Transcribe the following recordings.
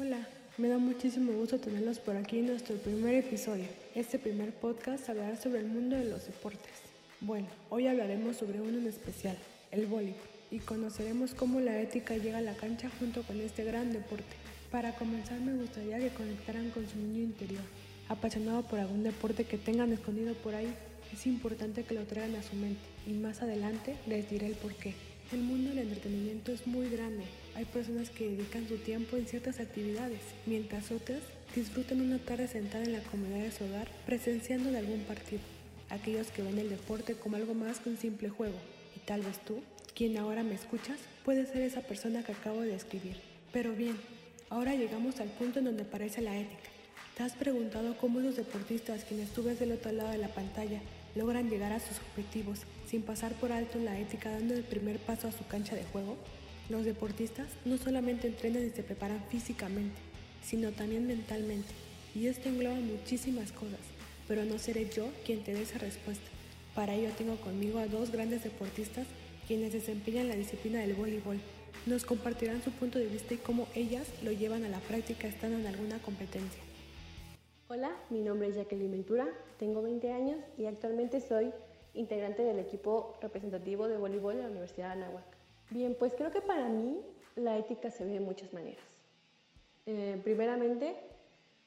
Hola, me da muchísimo gusto tenerlos por aquí en nuestro primer episodio. Este primer podcast hablará sobre el mundo de los deportes. Bueno, hoy hablaremos sobre uno en especial, el voleibol, y conoceremos cómo la ética llega a la cancha junto con este gran deporte. Para comenzar me gustaría que conectaran con su niño interior, apasionado por algún deporte que tengan escondido por ahí. Es importante que lo traigan a su mente y más adelante les diré el porqué. El mundo del entretenimiento es muy grande. Hay personas que dedican su tiempo en ciertas actividades, mientras otras disfrutan una tarde sentada en la comodidad de su hogar presenciando de algún partido. Aquellos que ven el deporte como algo más que un simple juego. Y tal vez tú, quien ahora me escuchas, puede ser esa persona que acabo de describir. Pero bien, Ahora llegamos al punto en donde aparece la ética. ¿Te has preguntado cómo esos deportistas, quienes tú ves del otro lado de la pantalla, logran llegar a sus objetivos sin pasar por alto la ética dando el primer paso a su cancha de juego? Los deportistas no solamente entrenan y se preparan físicamente, sino también mentalmente. Y esto engloba muchísimas cosas, pero no seré yo quien te dé esa respuesta. Para ello tengo conmigo a dos grandes deportistas quienes desempeñan la disciplina del voleibol nos compartirán su punto de vista y cómo ellas lo llevan a la práctica estando en alguna competencia. Hola, mi nombre es Jacqueline Ventura, tengo 20 años y actualmente soy integrante del equipo representativo de voleibol de la Universidad de Anáhuac. Bien, pues creo que para mí la ética se ve de muchas maneras. Eh, primeramente,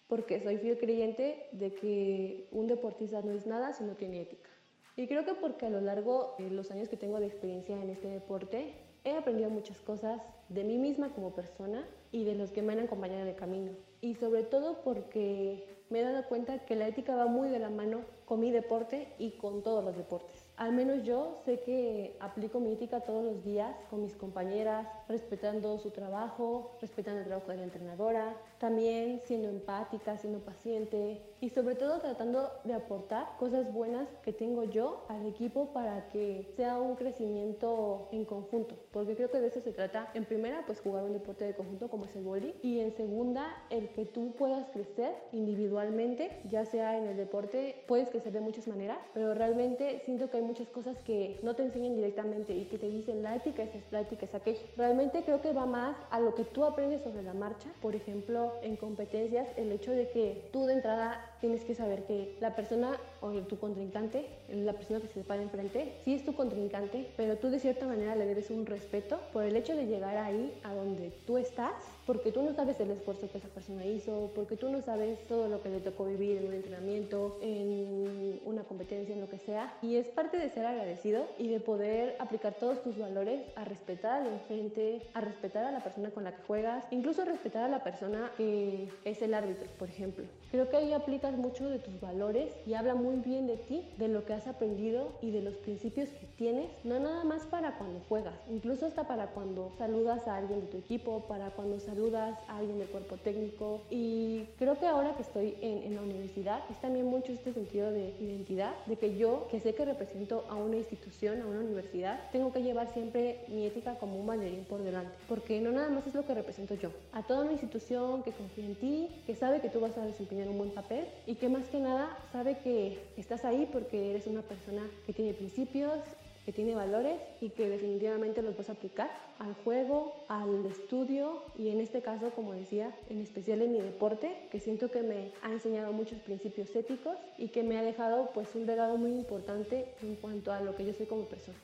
porque soy fiel creyente de que un deportista no es nada si no tiene ética. Y creo que porque a lo largo de los años que tengo de experiencia en este deporte, He aprendido muchas cosas de mí misma como persona y de los que me han acompañado en el camino. Y sobre todo porque me he dado cuenta que la ética va muy de la mano con mi deporte y con todos los deportes. Al menos yo sé que aplico mi ética todos los días con mis compañeras, respetando su trabajo, respetando el trabajo de la entrenadora, también siendo empática, siendo paciente y sobre todo tratando de aportar cosas buenas que tengo yo al equipo para que sea un crecimiento en conjunto, porque creo que de eso se trata. En primera, pues jugar un deporte de conjunto como es el boli y en segunda, el que tú puedas crecer individualmente, ya sea en el deporte, puedes crecer de muchas maneras, pero realmente siento que hay muchas cosas que no te enseñan directamente y que te dicen la ética es la ética es aquello. Realmente creo que va más a lo que tú aprendes sobre la marcha. Por ejemplo, en competencias, el hecho de que tú de entrada tienes que saber que la persona o tu contrincante, la persona que se te para enfrente, sí es tu contrincante, pero tú de cierta manera le debes un respeto por el hecho de llegar ahí a donde tú estás, porque tú no sabes el esfuerzo que esa persona hizo, porque tú no sabes todo lo que le tocó vivir en un entrenamiento, en una competencia, en lo que sea. Y es parte de ser agradecido y de poder aplicar todos tus valores a respetar al enfrente, a respetar a la persona con la que juegas, incluso a respetar a la persona que es el árbitro, por ejemplo. Creo que ahí aplicas mucho de tus valores y habla muy bien de ti, de lo que has aprendido y de los principios que tienes, no nada más para cuando juegas, incluso hasta para cuando saludas a alguien de tu equipo, para cuando saludas a alguien del cuerpo técnico. Y creo que ahora que estoy en, la universidad es también mucho este sentido de identidad, de que yo, que sé que represento a una institución, a una universidad, tengo que llevar siempre mi ética como un banderín por delante, porque no nada más es lo que represento yo. A toda una institución que confía en ti, que sabe que tú vas a desempeñar un buen papel y que más que nada sabe que estás ahí porque eres una persona que tiene principios, que tiene valores y que definitivamente los vas a aplicar al juego, al estudio y en este caso, como decía, en especial en mi deporte, que siento que me ha enseñado muchos principios éticos y que me ha dejado pues un legado muy importante en cuanto a lo que yo soy como persona.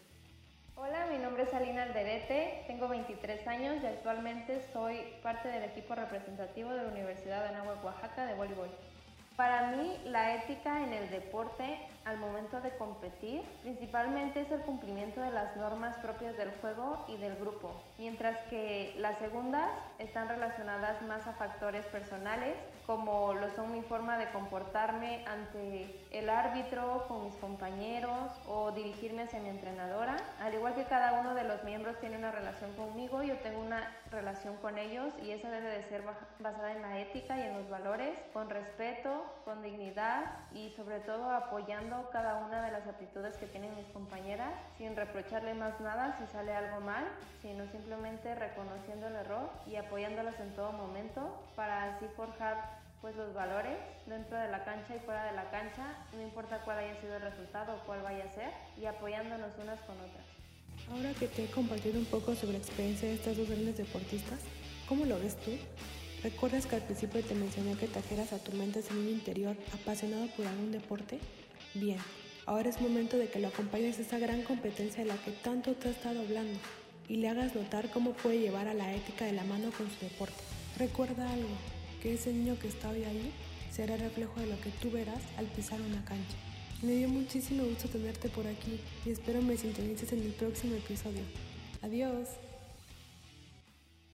Hola, mi nombre es Alina Alderete, tengo 23 años y actualmente soy parte del equipo representativo de la Universidad de Anáhuac, Oaxaca de voleibol. Para mí, la ética en el deporte al momento de competir principalmente es el cumplimiento de las normas propias del juego y del grupo, mientras que las segundas están relacionadas más a factores personales, como lo son mi forma de comportarme ante el árbitro, con mis compañeros o dirigirme hacia mi entrenadora. Al igual que cada uno de los miembros tiene una relación conmigo, yo tengo una relación con ellos y esa debe de ser basada en la ética y en los valores, con respeto, con dignidad y sobre todo apoyando cada una de las actitudes que tienen mis compañeras sin reprocharle más nada si sale algo mal, sino simplemente reconociendo el error y apoyándolas en todo momento para así forjar pues los valores dentro de la cancha y fuera de la cancha, no importa cuál haya sido el resultado o cuál vaya a ser, y apoyándonos unas con otras. Ahora que te he compartido un poco sobre la experiencia de estas dos grandes deportistas, ¿cómo lo ves tú? ¿Recuerdas que al principio te mencioné que trajeras a tu mente ese niño interior apasionado por algún deporte? Bien, ahora es momento de que lo acompañes a esa gran competencia de la que tanto te ha estado hablando y le hagas notar cómo puede llevar a la ética de la mano con su deporte. Recuerda algo, que ese niño que está hoy ahí será reflejo de lo que tú verás al pisar una cancha. Me dio muchísimo gusto tenerte por aquí y espero me sintonices en el próximo episodio. Adiós.